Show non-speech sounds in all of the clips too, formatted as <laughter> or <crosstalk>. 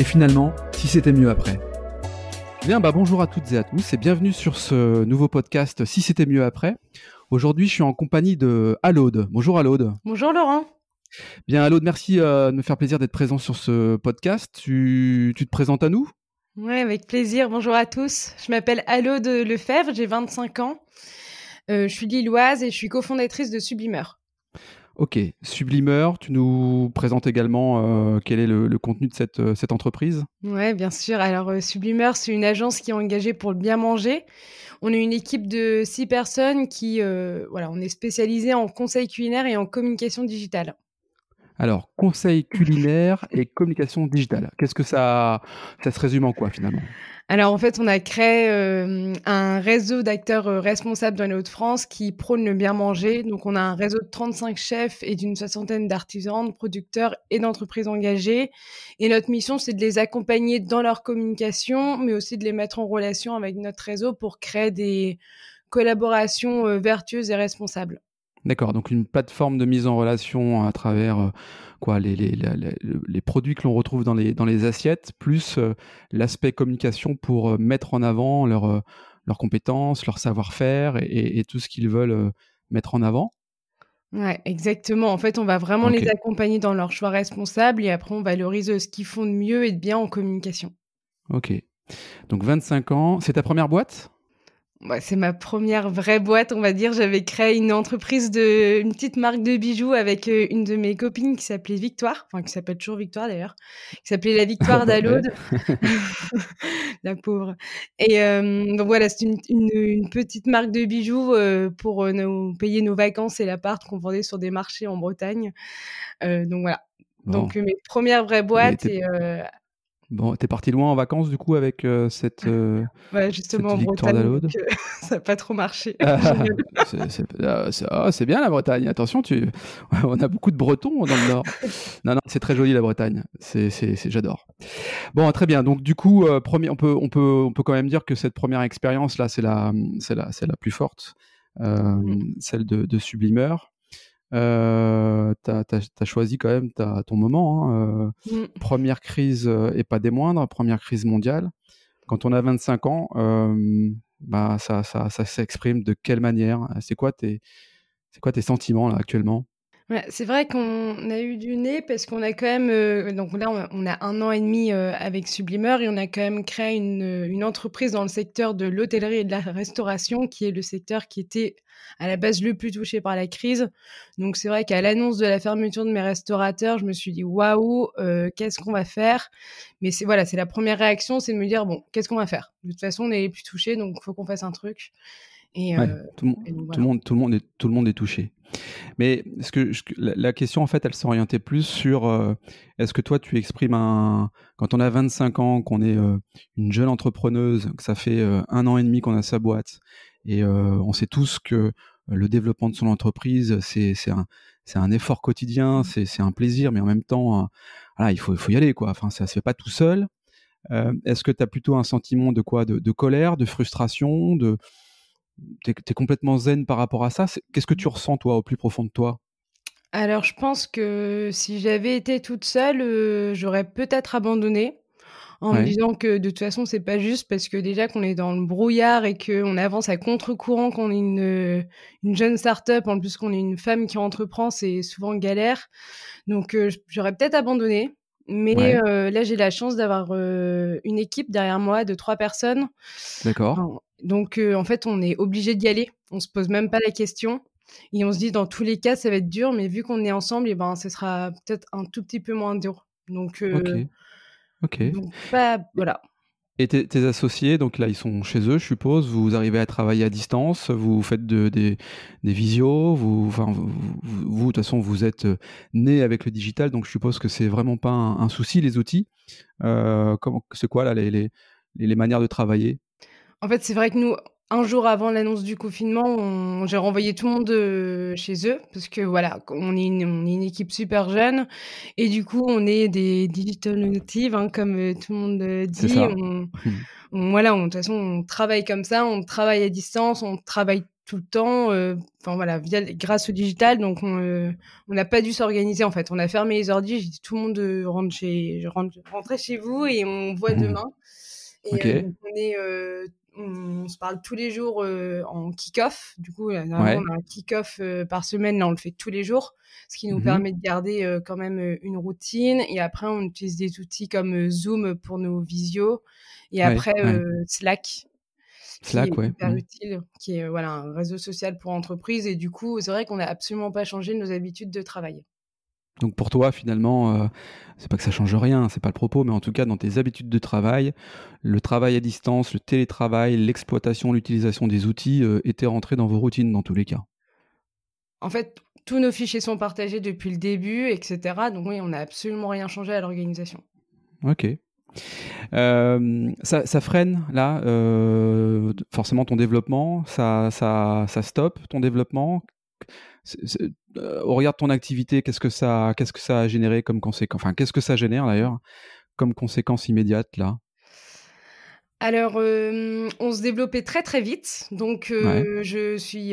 et finalement, si c'était mieux après. Bien, bah bonjour à toutes et à tous, et bienvenue sur ce nouveau podcast Si c'était mieux après. Aujourd'hui, je suis en compagnie de Alaude. Bonjour Alaude. Bonjour Laurent. Bien Alaude, merci euh, de me faire plaisir d'être présent sur ce podcast. Tu, tu te présentes à nous? Oui, avec plaisir. Bonjour à tous. Je m'appelle Alaude Lefebvre, j'ai 25 ans. Euh, je suis lilloise et je suis cofondatrice de Sublimeur. Ok, Sublimeur, tu nous présentes également euh, quel est le, contenu de cette, euh, entreprise? Oui, bien sûr. Alors, euh, Sublimeur, c'est une agence qui est engagée pour le bien manger. On est une équipe de six personnes qui, voilà, on est spécialisé en conseil culinaire et en communication digitale. Alors, conseil culinaire et communication digitale, qu'est-ce que ça, ça se résume en quoi finalement? Alors en fait, on a créé euh, un réseau d'acteurs euh, responsables dans les Hauts-de-France qui prônent le bien manger. Donc on a un réseau de 35 chefs et d'une soixantaine d'artisans, de producteurs et d'entreprises engagées. Et notre mission, c'est de les accompagner dans leur communication, mais aussi de les mettre en relation avec notre réseau pour créer des collaborations euh, vertueuses et responsables. D'accord, donc une plateforme de mise en relation à travers euh, quoi les, les, les, les, produits que l'on retrouve dans les, dans les assiettes, plus euh, l'aspect communication pour euh, mettre en avant leur, leurs compétences, leur savoir-faire et, et, tout ce qu'ils veulent mettre en avant. Ouais, exactement. En fait, on va vraiment les accompagner dans leur choix responsable et après, on valorise ce qu'ils font de mieux et de bien en communication. Ok. Donc 25 ans, c'est ta première boîte? C'est ma première vraie boîte, on va dire. J'avais créé une entreprise de, une petite marque de bijoux avec euh, une de mes copines qui s'appelait Victoire, enfin qui s'appelle toujours Victoire d'ailleurs, qui s'appelait la Victoire <laughs> d'Alaude, <laughs> la pauvre. Et euh, donc voilà, c'est une, petite marque de bijoux euh, pour nous payer nos vacances et l'appart qu'on vendait sur des marchés en Bretagne. donc voilà. Donc mes premières vraies boîtes et Bon, t'es parti loin en vacances du coup avec euh, cette, euh, <laughs> ouais, justement cette euh, <laughs> ça n'a pas trop marché. <laughs> Ah, ah, c'est bien la Bretagne. Attention, tu... on a beaucoup de Bretons dans le Nord. non, non, c'est très joli la Bretagne. C'est, j'adore. Bon, très bien. Donc du coup, premier, on peut, on peut, on peut quand même dire que cette première expérience là, c'est la, c'est la, c'est la plus forte, celle de, de Sublimeur. Euh, tu as, choisi quand même ton moment. Hein, euh, mmh. Première crise euh, et pas des moindres, première crise mondiale. Quand on a 25 ans, bah, ça, ça, ça s'exprime de quelle manière? C'est quoi tes, c'est quoi tes sentiments là actuellement? C'est vrai qu'on a eu du nez parce qu'on a quand même, euh, donc là, on a un an et demi euh, avec Sublimeur et on a quand même créé une, une entreprise dans le secteur de l'hôtellerie et de la restauration, qui est le secteur qui était à la base le plus touché par la crise. Donc c'est vrai qu'à l'annonce de la fermeture de mes restaurateurs, je me suis dit waouh, euh, qu'est-ce qu'on va faire? Mais c'est voilà, c'est la première réaction, c'est de me dire bon, qu'est-ce qu'on va faire? De toute façon, on est les plus touchés, donc faut qu'on fasse un truc. Et, tout, le monde, tout le monde est tout le monde est touché. Mais ce que, la, question, en fait, elle s'orientait plus sur euh, est-ce que toi, tu exprimes un. Quand on a 25 ans, qu'on est euh, une jeune entrepreneuse, que ça fait euh, un an et demi qu'on a sa boîte, et on sait tous que le développement de son entreprise, c'est un, un effort quotidien, mmh. c'est un plaisir, mais en même temps, voilà, il, faut, il faut y aller, quoi. Enfin, ça se fait pas tout seul. est-ce que tu as plutôt un sentiment de quoi? De, de colère, de frustration, de tu es, complètement zen par rapport à ça. Qu'est-ce que tu ressens, toi, au plus profond de toi? Alors, je pense que si j'avais été toute seule, euh, j'aurais peut-être abandonné en me disant que de toute façon, c'est pas juste parce que déjà qu'on est dans le brouillard et qu'on avance à contre-courant, qu'on est une, une jeune start-up, en plus qu'on est une femme qui entreprend, c'est souvent galère. Donc, euh, j'aurais peut-être abandonné. Mais euh, là, j'ai la chance d'avoir une équipe derrière moi de trois personnes. D'accord. Donc, euh, en fait, on est obligé d'y aller. On se pose même pas la question. Et on se dit, dans tous les cas, ça va être dur, mais vu qu'on est ensemble, et eh ben, ce sera peut-être un tout petit peu moins dur. Donc, euh, ok. Ok. Donc, voilà. Et tes, associés, donc là, ils sont chez eux, je suppose. Vous arrivez à travailler à distance, vous faites de, des, des visios, vous, enfin, vous, de toute façon, vous êtes euh, né avec le digital, donc je suppose que c'est vraiment pas un, souci, les outils. Euh, c'est quoi là les, les, les manières de travailler? En fait, c'est vrai que nous, un jour avant l'annonce du confinement, j'ai renvoyé tout le monde euh, chez eux parce que voilà, on est, une, on est une équipe super jeune et du coup, on est des digital natives, hein, comme euh, tout le monde euh, dit. <laughs> On, voilà, de toute façon, on travaille comme ça, on travaille à distance, on travaille tout le temps, enfin voilà, via, grâce au digital. Donc, on n'a pas dû s'organiser en fait. On a fermé les ordi, j'ai dit tout le monde rentre chez, rentre, rentrez chez vous et on voit mmh. demain. Et donc, on est on, se parle tous les jours euh, en kick-off. Du coup, on a un kick-off euh, par semaine. Là, on le fait tous les jours, ce qui nous mmh permet de garder euh, quand même une routine. Et après, on utilise des outils comme Zoom pour nos visios. Et après, Slack. Slack, qui est hyper mmh. utile, qui est voilà, un réseau social pour entreprises. Et du coup, c'est vrai qu'on n'a absolument pas changé nos habitudes de travail. Donc pour toi, finalement, euh, c'est pas que ça change rien, c'est pas le propos, mais en tout cas dans tes habitudes de travail, le travail à distance, le télétravail, l'exploitation, l'utilisation des outils euh, étaient rentrés dans vos routines dans tous les cas. En fait, tous nos fichiers sont partagés depuis le début, etc. Donc oui, on n'a absolument rien changé à l'organisation. Ok. Euh, ça, freine là, forcément ton développement, ça, ça, ça stoppe ton développement? Euh, au regard de ton activité, qu'est-ce que ça, qu'est-ce que ça a généré comme conséquence Enfin, qu'est-ce que ça génère d'ailleurs comme conséquence immédiate là? Alors, euh, on se développait très très vite, donc euh, je suis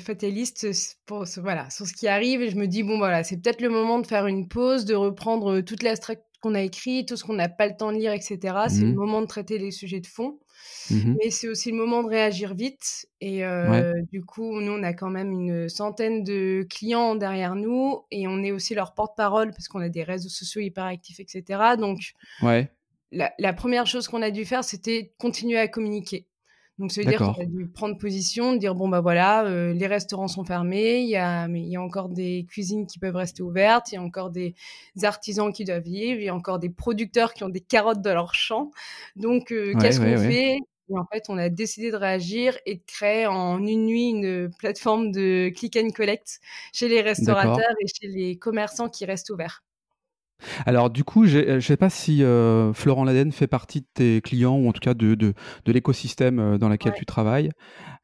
fataliste pour ce, voilà sur ce qui arrive. Et je me dis bon voilà c'est peut-être le moment de faire une pause, de reprendre toute la qu'on a écrit, tout ce qu'on n'a pas le temps de lire, etc. C'est le mmh moment de traiter les sujets de fond. Mmh Mais c'est aussi le moment de réagir vite. Et euh, du coup, nous, on a quand même une centaine de clients derrière nous et on est aussi leur porte-parole parce qu'on a des réseaux sociaux hyper actifs, etc. Donc, ouais. la, la première chose qu'on a dû faire, c'était continuer à communiquer. Donc, ça veut dire qu'on a dû prendre position, dire bon, bah voilà, euh, les restaurants sont fermés, il y, a, mais il y a encore des cuisines qui peuvent rester ouvertes, il y a encore des artisans qui doivent vivre, il y a encore des producteurs qui ont des carottes dans leur champ. Donc, euh, qu'est-ce qu'on fait? Et en fait, on a décidé de réagir et de créer en une nuit une plateforme de click and collect chez les restaurateurs et chez les commerçants qui restent ouverts. Alors du coup, je ne sais pas si euh, Florent Laden fait partie de tes clients ou en tout cas de, de, l'écosystème euh, dans lequel tu travailles.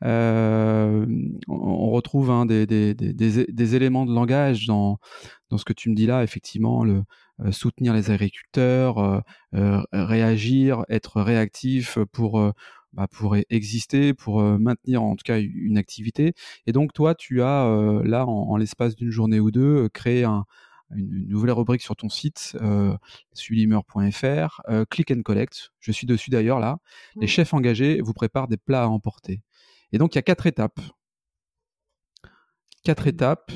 Euh, on retrouve hein, des, des, des, des, éléments de langage dans, dans ce que tu me dis là, effectivement, le, soutenir les agriculteurs, réagir, être réactif pour... Bah, pour exister, pour maintenir en tout cas une activité. Et donc toi, tu as là, en l'espace d'une journée ou deux, créé un, une, nouvelle rubrique sur ton site, euh, sublimer.fr, euh, Click and Collect. Je suis dessus d'ailleurs là. Les chefs engagés vous préparent des plats à emporter. Et donc il y a quatre étapes. Quatre étapes.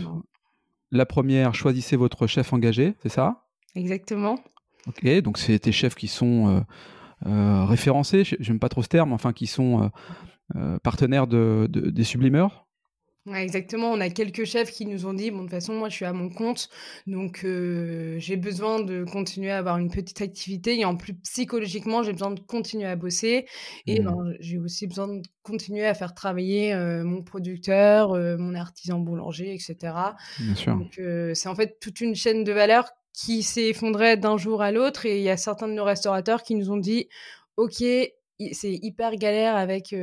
La première, choisissez votre chef engagé, c'est ça? Exactement. Ok, donc c'est tes chefs qui sont euh, référencés, j'aime pas trop ce terme, enfin qui sont partenaires de, des sublimeurs exactement. On a quelques chefs qui nous ont dit, bon, de toute façon, moi, je suis à mon compte, donc euh, j'ai besoin de continuer à avoir une petite activité. Et en plus, psychologiquement, j'ai besoin de continuer à bosser. Et mmh. ben, j'ai aussi besoin de continuer à faire travailler euh, mon producteur, euh, mon artisan boulanger, etc. Bien sûr. Donc, c'est en fait toute une chaîne de valeur qui s'est effondrée d'un jour à l'autre. Et il y a certains de nos restaurateurs qui nous ont dit, OK, c'est hyper galère avec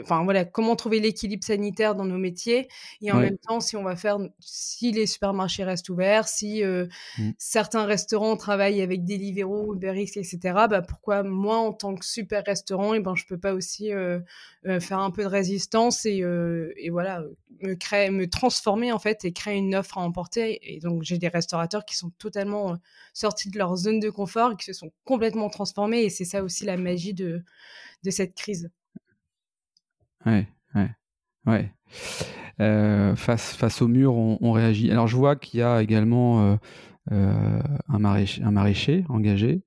enfin voilà comment trouver l'équilibre sanitaire dans nos métiers et en même temps si on va faire si les supermarchés restent ouverts si mmh. certains restaurants travaillent avec Deliveroo Uber Eats etc bah pourquoi moi en tant que super restaurant et ben je peux pas aussi faire un peu de résistance et, et voilà me créer me transformer en fait et créer une offre à emporter et donc j'ai des restaurateurs qui sont totalement sortis de leur zone de confort et qui se sont complètement transformés et c'est ça aussi la magie de de cette crise. Ouais, ouais, ouais. Euh, face, face au mur, on, réagit. Alors, je vois qu'il y a également euh, euh, un, maraîcher, un maraîcher engagé,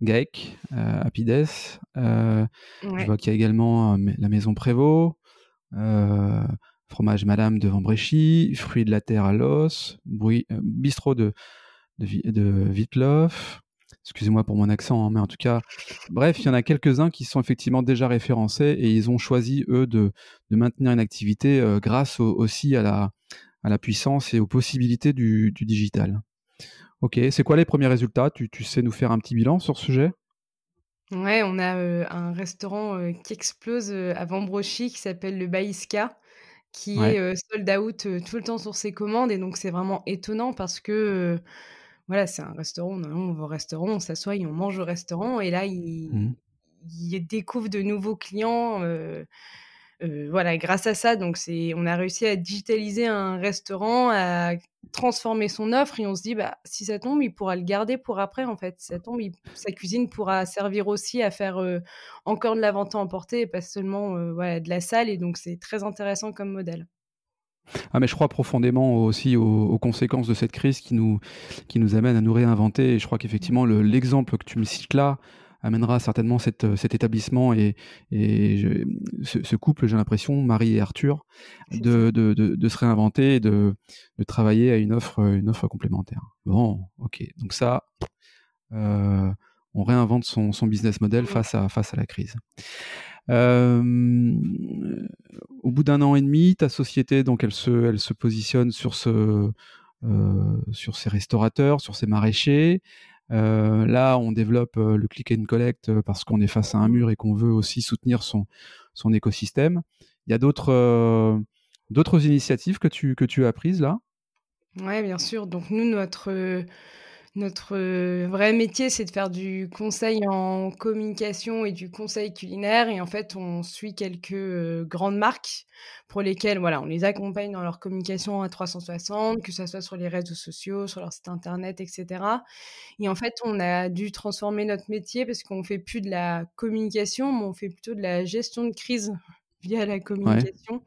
GAEC, Apides. Je vois qu'il y a également la maison Prévost, fromage Madame de Vambréchy, fruits de la terre à l'os, bistrot de, de, de Vitloff, excusez-moi pour mon accent, hein, mais en tout cas, bref, il y en a quelques-uns qui sont effectivement déjà référencés et ils ont choisi, eux, de, maintenir une activité grâce aussi à la, à la puissance et aux possibilités du, digital. Ok, c'est quoi les premiers résultats? Tu, tu, sais nous faire un petit bilan sur ce sujet? Ouais, on a un restaurant qui explose à Vambrochy qui s'appelle le Baïska qui est sold out tout le temps sur ses commandes. Et donc, c'est vraiment étonnant parce que, voilà, c'est un restaurant, on va au restaurant, on s'assoit et on mange au restaurant. Et là, il, mmh. il découvre de nouveaux clients. voilà, grâce à ça, donc c'est, on a réussi à digitaliser un restaurant, à transformer son offre et on se dit bah si ça tombe il pourra le garder pour après en fait si ça tombe sa cuisine pourra servir aussi à faire encore de la vente à emporter et pas seulement voilà, de la salle et donc c'est très intéressant comme modèle. Ah mais je crois profondément aussi aux, conséquences de cette crise qui nous qui nous amène à nous réinventer et je crois qu'effectivement l'exemple que tu me cites là amènera certainement cette, cet établissement et, et ce, couple, j'ai l'impression, Marie et Arthur, de, de, de, se réinventer et de, de travailler à une offre, une offre complémentaire. Bon, ok. Donc ça, euh, on réinvente son, son, business model face à, face à la crise. Euh, au bout d'un an et demi, ta société, donc elle se, elle se positionne sur ce, euh, sur ses restaurateurs, sur ses maraîchers. Euh, là, on développe le click and collect parce qu'on est face à un mur et qu'on veut aussi soutenir son, son écosystème. Il y a d'autres d'autres initiatives que tu, que tu as prises là? Oui, bien sûr. Donc nous, notre notre vrai métier, c'est de faire du conseil en communication et du conseil culinaire. Et en fait, on suit quelques grandes marques pour lesquelles voilà, on les accompagne dans leur communication à 360, que ce soit sur les réseaux sociaux, sur leur site internet, etc. Et en fait, on a dû transformer notre métier parce qu'on fait plus de la communication, mais on fait plutôt de la gestion de crise <laughs> via la communication.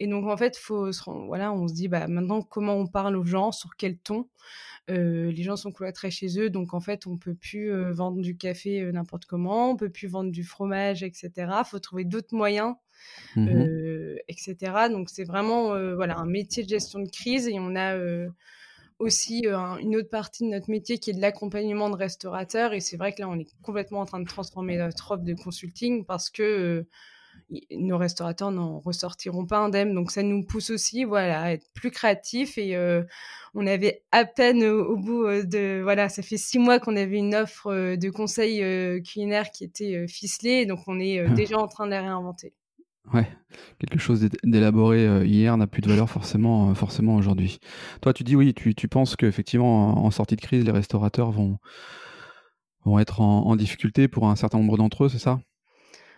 Et donc, en fait, faut voilà, on se dit bah, maintenant comment on parle aux gens, sur quel ton les gens sont cloîtrés chez eux, donc en fait, on peut plus vendre du café n'importe comment, on peut plus vendre du fromage, etc. Il faut trouver d'autres moyens, mmh etc. Donc c'est vraiment voilà un métier de gestion de crise et on a aussi une autre partie de notre métier qui est de l'accompagnement de restaurateurs. Et c'est vrai que là, on est complètement en train de transformer notre offre de consulting parce que nos restaurateurs n'en ressortiront pas indemnes. Donc ça nous pousse aussi voilà, à être plus créatifs. Et euh, on avait à peine au, bout euh, de... Voilà, ça fait six mois qu'on avait une offre euh, de conseils culinaires qui était ficelée. Donc on est mmh. déjà en train de la réinventer. Ouais, quelque chose d'élaboré hier n'a plus de valeur forcément, forcément aujourd'hui. Toi, tu dis oui, tu, tu penses qu'effectivement, en sortie de crise, les restaurateurs vont, vont être en, en difficulté pour un certain nombre d'entre eux, c'est ça?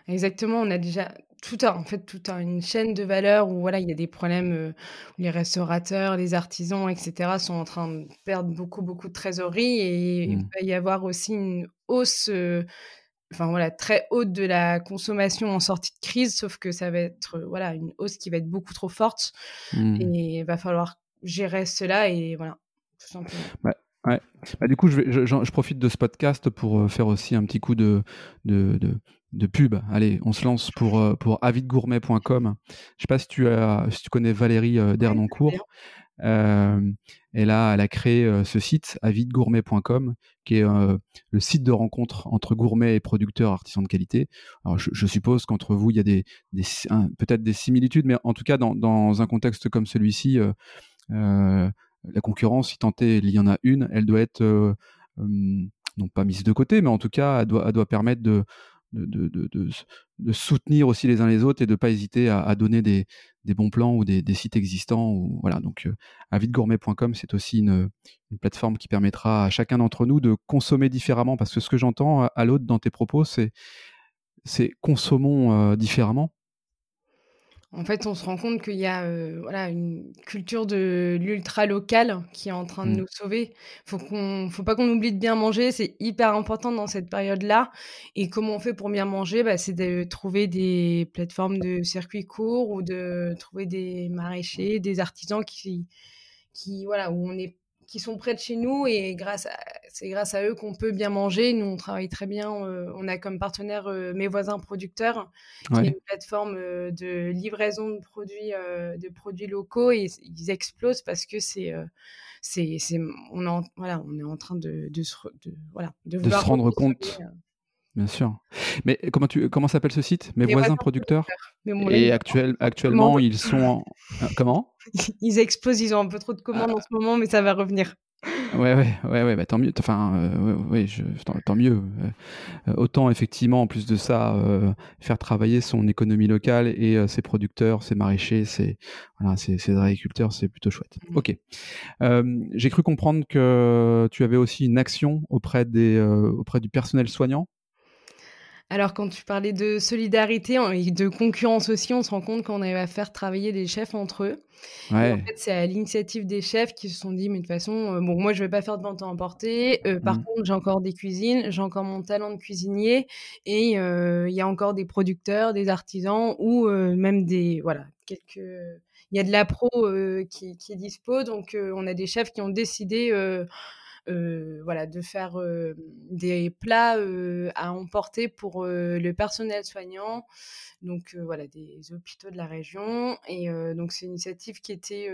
Exactement, on a déjà tout un, en fait, toute une chaîne de valeur où voilà, il y a des problèmes où les restaurateurs, les artisans, etc. sont en train de perdre beaucoup, beaucoup de trésorerie et il mmh. va y avoir aussi une hausse, enfin voilà, très haute de la consommation en sortie de crise, sauf que ça va être voilà une hausse qui va être beaucoup trop forte mmh. et il va falloir gérer cela et voilà, tout simplement. Ouais. Bah, du coup, je, je, je, profite de ce podcast pour faire aussi un petit coup de, de, de, de pub. Allez, on se lance pour, euh, pour avidgourmet.com. Je sais pas si tu, as, si tu connais Valérie euh, Dernoncourt. Euh, elle, a, elle a créé ce site avidgourmet.com qui est le site de rencontre entre gourmets et producteurs artisans de qualité. Alors je, suppose qu'entre vous, il y a des, des peut-être des similitudes, mais en tout cas dans, dans un contexte comme celui-ci, la concurrence, si tant est, il y en a une, elle doit être non pas mise de côté, mais en tout cas, elle doit, elle doit permettre de, de, soutenir aussi les uns les autres et de ne pas hésiter à, donner des, des, bons plans ou des, sites existants. Ou, voilà, donc avidgourmet.com, c'est aussi une, plateforme qui permettra à chacun d'entre nous de consommer différemment. Parce que ce que j'entends à, l'autre dans tes propos, c'est consommons euh, différemment. En fait, on se rend compte qu'il y a euh, voilà, une culture de l'ultra local qui est en train de mmh. nous sauver. Faut qu'on, faut pas qu'on oublie de bien manger, c'est hyper important dans cette période-là. Et comment on fait pour bien manger? Bah, C'est de trouver des plateformes de circuits courts ou de trouver des maraîchers, des artisans qui, qui voilà, où on est qui sont près de chez nous et grâce à c'est grâce à eux qu'on peut bien manger. Nous, on travaille très bien. on a comme partenaire mes voisins producteurs, qui est une plateforme de livraison de produits, de produits locaux. Et ils explosent parce que c'est c'est, on, voilà, on est en train de, de, se, voilà, de, se rendre compte. Bien sûr. Mais comment tu comment s'appelle ce site? Mes, voisins, producteurs? Et actuel, actuellement, ils sont en... comment? <laughs> Ils explosent, ils ont un peu trop de commandes en ce moment, mais ça va revenir. Ouais, ouais, ouais, ouais bah, tant mieux. Enfin, euh, ouais, je, tant, mieux. Euh, autant effectivement, en plus de ça, euh, faire travailler son économie locale et ses producteurs, ses maraîchers, ses, voilà, ses, ses agriculteurs, c'est plutôt chouette. Mmh. Ok. J'ai cru comprendre que tu avais aussi une action auprès des, auprès du personnel soignant. Alors, quand tu parlais de solidarité et de concurrence aussi, on se rend compte qu'on va faire travailler les chefs entre eux. en fait, c'est à l'initiative des chefs qui se sont dit, mais de toute façon, euh, bon, moi, je vais pas faire de vente à emporter. Euh, par mmh. contre, j'ai encore des cuisines, j'ai encore mon talent de cuisinier, et euh, il y a encore des producteurs, des artisans, ou même des, voilà, quelques. Il y a de la pro qui, qui, est dispo, donc on a des chefs qui ont décidé euh, voilà, de faire euh, des plats euh, à emporter pour le personnel soignant, donc voilà, des hôpitaux de la région. Et donc c'est une initiative qui était,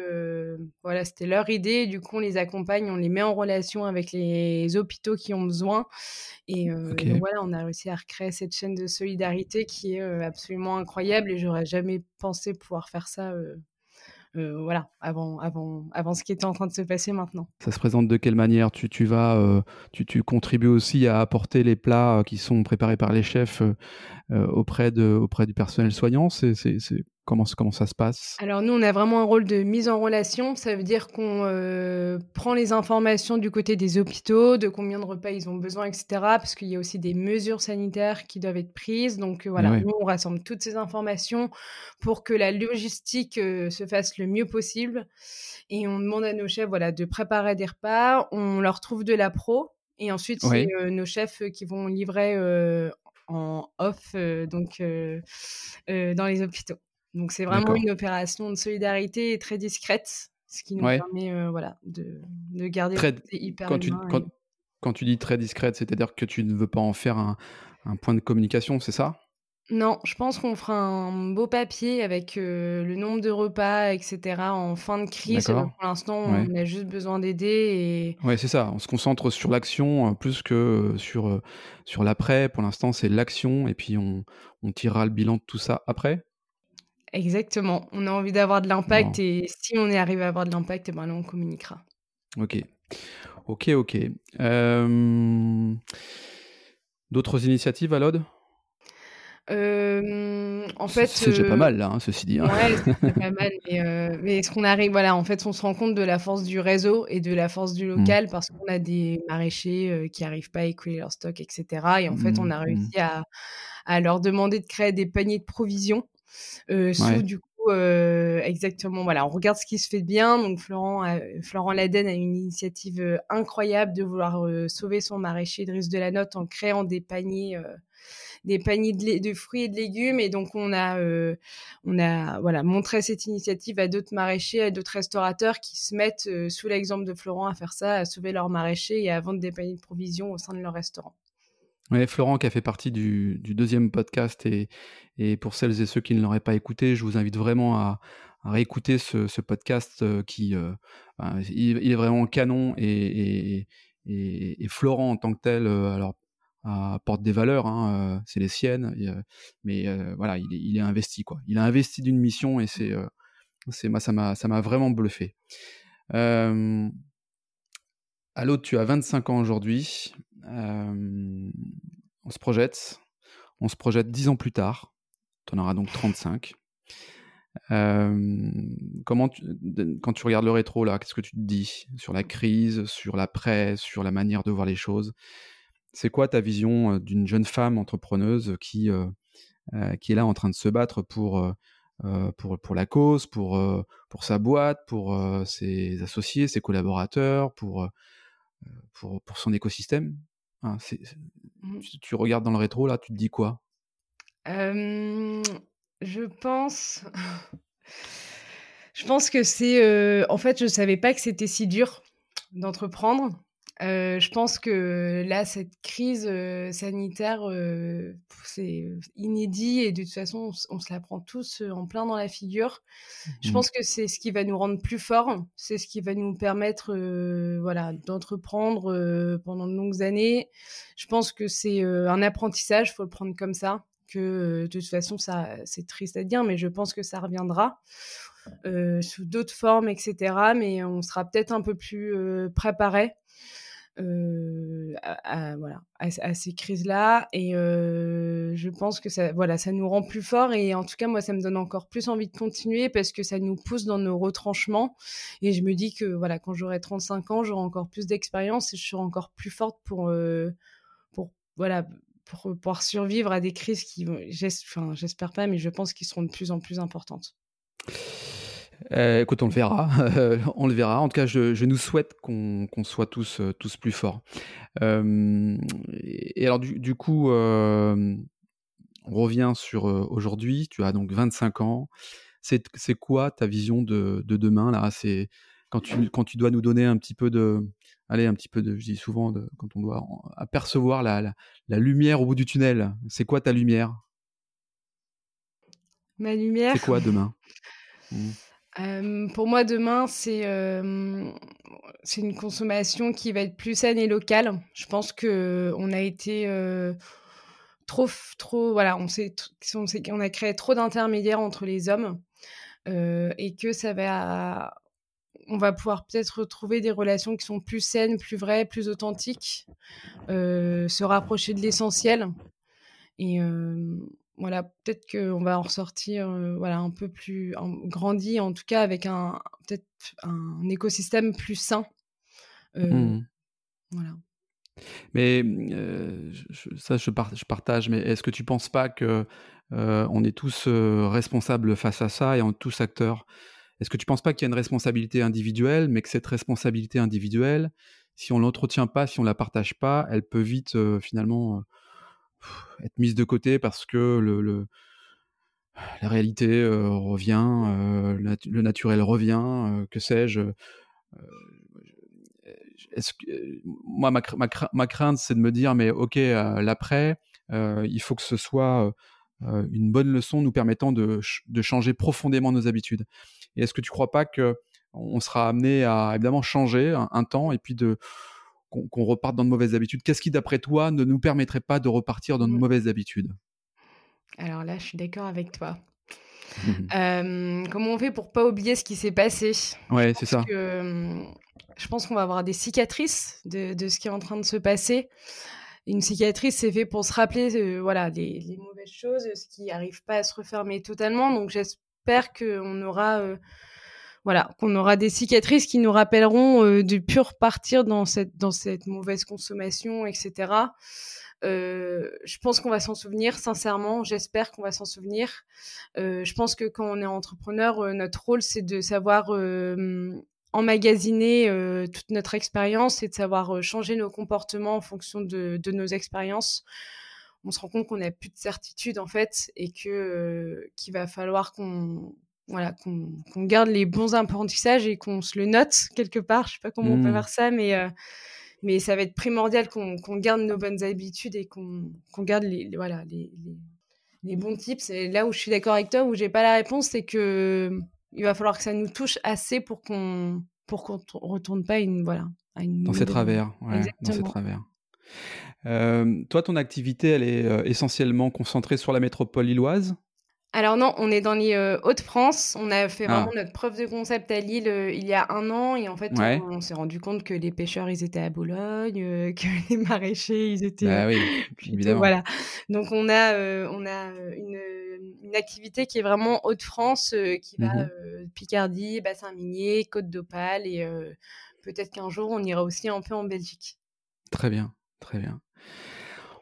voilà, c'était leur idée. Du coup, on les accompagne, on les met en relation avec les hôpitaux qui ont besoin. Et donc voilà, on a réussi à recréer cette chaîne de solidarité qui est absolument incroyable. Et j'aurais jamais pensé pouvoir faire ça voilà, avant, avant, avant ce qui était en train de se passer maintenant. Ça se présente de quelle manière? Tu, tu vas, euh, tu, tu, contribues aussi à apporter les plats euh, qui sont préparés par les chefs auprès, de, auprès du personnel soignant? C'est, Comment, comment ça se passe? Alors nous, on a vraiment un rôle de mise en relation. Ça veut dire qu'on euh, prend les informations du côté des hôpitaux, de combien de repas ils ont besoin, etc. Parce qu'il y a aussi des mesures sanitaires qui doivent être prises. Donc euh, voilà, nous, on rassemble toutes ces informations pour que la logistique euh, se fasse le mieux possible. Et on demande à nos chefs voilà, de préparer des repas. On leur trouve de la pro. Et ensuite, c'est nos chefs qui vont livrer en off, donc dans les hôpitaux. Donc c'est vraiment une opération de solidarité très discrète, ce qui nous permet euh, voilà, de, de garder très, hyper quand tu, quand, tu dis très discrète, c'est-à-dire que tu ne veux pas en faire un, un point de communication, c'est ça? Non, je pense qu'on fera un beau papier avec euh, le nombre de repas, etc. en fin de crise. Pour l'instant, on a juste besoin d'aider. Et... Oui, c'est ça. On se concentre sur l'action euh, plus que sur, sur l'après. Pour l'instant, c'est l'action et puis on, on tirera le bilan de tout ça après? Exactement. On a envie d'avoir de l'impact et si on est arrivé à avoir de l'impact, eh ben là, on communiquera. Ok. Ok, ok. D'autres initiatives à l'OD en fait, c'est déjà pas mal là, hein, ceci dit. Hein. Ouais, c'est <laughs> pas mal. Mais, ce qu'on arrive, voilà, en fait, on se rend compte de la force du réseau et de la force du mmh. local parce qu'on a des maraîchers qui n'arrivent pas à écouler leur stock, etc. Et en fait, on a mmh, mmh. réussi à, à, leur demander de créer des paniers de provisions euh, sous du coup euh, exactement voilà on regarde ce qui se fait de bien. Donc Florent Florent Laden a une initiative incroyable de vouloir sauver son maraîcher Driss de la Note en créant des paniers des paniers de, de, fruits et de légumes. Et donc on a on a voilà montré cette initiative à d'autres maraîchers à d'autres restaurateurs qui se mettent sous l'exemple de Florent à faire ça à sauver leurs maraîchers et à vendre des paniers de provisions au sein de leur restaurant Florent qui a fait partie du, deuxième podcast et, et, pour celles et ceux qui ne l'auraient pas écouté, je vous invite vraiment à, réécouter ce, podcast euh, qui euh, ben, est vraiment canon et, Florent en tant que tel euh, apporte des valeurs, hein, c'est les siennes, mais voilà il est, investi. Il a investi d'une mission et c'est ça m'a ça m'a vraiment bluffé. L'autre, tu as 25 ans aujourd'hui. Euh, on se projette. On se projette 10 ans plus tard. Tu en auras donc 35. Euh, comment quand tu regardes le rétro, là, qu'est-ce que tu te dis sur la crise, sur l'après, sur la manière de voir les choses? C'est quoi ta vision euh, d'une jeune femme entrepreneuse qui, est là en train de se battre pour, la cause, pour, sa boîte, pour ses associés, ses collaborateurs, pour son écosystème? Hein, mmh. tu, regardes dans le rétro, là, tu te dis quoi? Je pense. <laughs> je pense que c'est. en fait, je savais pas que c'était si dur d'entreprendre. Je pense que là, cette crise sanitaire, c'est inédit et de toute façon, on, se la prend tous en plein dans la figure. Je mmh. pense que c'est ce qui va nous rendre plus forts, c'est ce qui va nous permettre voilà, d'entreprendre pendant de longues années. Je pense que c'est un apprentissage, il faut le prendre comme ça, que de toute façon, ça, c'est triste à dire, mais je pense que ça reviendra. sous d'autres formes, etc. Mais on sera peut-être un peu plus préparé à, voilà, à, ces crises-là. Et je pense que ça, voilà, ça nous rend plus forts. Et en tout cas, moi, ça me donne encore plus envie de continuer parce que ça nous pousse dans nos retranchements. Et je me dis que voilà, quand j'aurai 35 ans, j'aurai encore plus d'expérience et je serai encore plus forte pour, pour voilà, pour pouvoir survivre à des crises qui, j'espère pas, mais je pense qu'ils seront de plus en plus importantes. Euh, écoute, on le verra. <laughs> on le verra. En tout cas, je, nous souhaite qu'on soit tous, euh, tous plus forts. Euh, et alors, du, coup, on revient sur aujourd'hui. Tu as donc 25 ans. C'est quoi ta vision de, demain là? C'est quand tu, quand tu dois nous donner un petit peu de, allez, un petit peu de, je dis souvent, de, quand on doit apercevoir la, la lumière au bout du tunnel. C'est quoi ta lumière? Ma lumière? C'est quoi demain? <laughs> Mmh pour moi, demain, c'est une consommation qui va être plus saine et locale. Je pense que on a été trop, trop, voilà, on, on, on a créé trop d'intermédiaires entre les hommes et que ça va, on va pouvoir peut-être retrouver des relations qui sont plus saines, plus vraies, plus authentiques, se rapprocher de l'essentiel. Et voilà, peut-être qu'on va en ressortir voilà, un peu plus grandi, en tout cas avec un peut-être un écosystème plus sain. Mmh. Voilà. Mais ça, je, je, partage. Mais est-ce que tu ne penses pas que on est tous responsables face à ça et on est tous acteurs? Est-ce que tu ne penses pas qu'il y a une responsabilité individuelle, mais que cette responsabilité individuelle, si on l'entretient pas, si on la partage pas, elle peut vite finalement être mise de côté parce que le, la réalité euh, revient, euh, le, naturel revient, euh, que sais-je. moi, ma, ma, crainte, c'est de me dire, mais ok, l'après, il faut que ce soit une bonne leçon nous permettant de, de changer profondément nos habitudes. Et est-ce que tu crois pas que on sera amené à évidemment changer un temps et puis de qu'on reparte dans de mauvaises habitudes. Qu'est-ce qui, d'après toi, ne nous permettrait pas de repartir dans de mmh. mauvaises habitudes? Alors là, je suis d'accord avec toi. <laughs> comment on fait pour pas oublier ce qui s'est passé? Ouais, c'est ça. je pense qu'on va avoir des cicatrices de, ce qui est en train de se passer. Une cicatrice, c'est fait pour se rappeler, euh, voilà, les, mauvaises choses, ce qui n'arrive pas à se refermer totalement. Donc j'espère qu'on aura euh, voilà, qu'on aura des cicatrices qui nous rappelleront euh, du pur partir dans cette, dans cette mauvaise consommation, etc. Euh, je pense qu'on va s'en souvenir, sincèrement. J'espère qu'on va s'en souvenir. Euh, je pense que quand on est entrepreneur, notre rôle, c'est de savoir emmagasiner toute notre expérience et de savoir changer nos comportements en fonction de, de nos expériences. On se rend compte qu'on n'a plus de certitude en fait et que qu'il va falloir qu'on voilà, qu'on garde les bons apprentissages et qu'on se le note quelque part. Je sais pas comment on peut mmh. faire ça, mais, euh, mais ça va être primordial qu'on garde nos bonnes habitudes et qu'on garde les, voilà, les, les, bons tips. Et là où je suis d'accord avec toi, où j'ai pas la réponse, c'est que il va falloir que ça nous touche assez pour qu'on pour qu'on retourne pas une voilà à une dans ces travers, dans ces travers. Euh, toi, ton activité, elle est euh, essentiellement concentrée sur la métropole lilloise? Alors non, on est dans les euh, Hauts-de-France. On a fait vraiment ah. notre preuve de concept à Lille euh, il y a un an et en fait on, s'est rendu compte que les pêcheurs ils étaient à Bologne, euh, <laughs> que les maraîchers ils étaient. Bah oui, évidemment. Voilà. Donc on a on a une, activité qui est vraiment Hauts-de-France qui va mmh Picardie, Bassin-Minier, Côte d'Opale et peut-être qu'un jour on ira aussi un peu en Belgique. Très bien, très bien.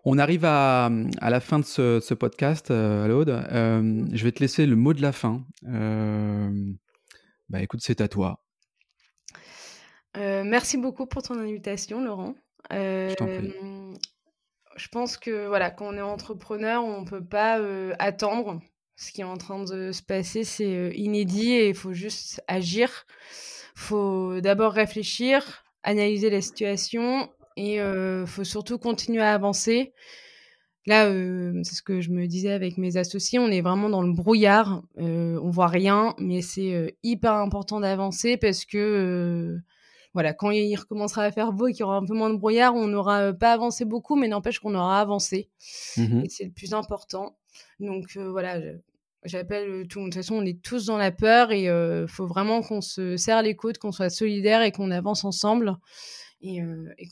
On arrive à, la fin de ce, podcast, euh, euh, je vais te laisser le mot de la fin. Euh, bah écoute, c'est à toi. merci beaucoup pour ton invitation, Laurent. je t'en prie. Je pense que voilà, quand on est entrepreneur, on ne peut pas attendre. Ce qui est en train de se passer, c'est inédit et il faut juste agir. Il faut d'abord réfléchir, analyser la situation et il faut surtout continuer à avancer. Là, c'est ce que je me disais avec mes associés, on est vraiment dans le brouillard, on voit rien, mais c'est hyper important d'avancer parce que voilà, quand il recommencera à faire beau et qu'il y aura un peu moins de brouillard, on n'aura pas avancé beaucoup, mais n'empêche qu'on aura avancé. Mmh et c'est le plus important. Donc voilà, j'appelle tout. De toute façon, on est tous dans la peur et il faut vraiment qu'on se serre les côtes, qu'on soit solidaires et qu'on avance ensemble. Et,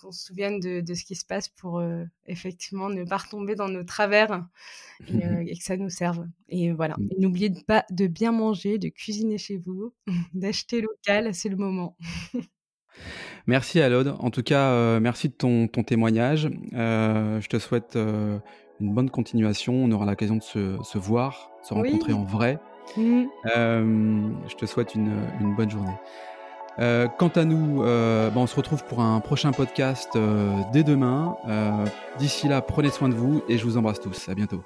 qu'on se souvienne de, ce qui se passe pour effectivement ne pas retomber dans nos travers et, <laughs> que ça nous serve. Et voilà. Mmh. N'oubliez pas de bien manger, de cuisiner chez vous, <laughs> d'acheter local, c'est le moment. <laughs> Merci Alod. En tout cas, euh, merci de ton, témoignage. Euh, je te souhaite euh, une bonne continuation. On aura l'occasion de se, voir, se rencontrer en vrai. Mmh. je te souhaite une, bonne journée. Quant à nous, ben, on se retrouve pour un prochain podcast dès demain. D'ici là, prenez soin de vous et je vous embrasse tous. À bientôt.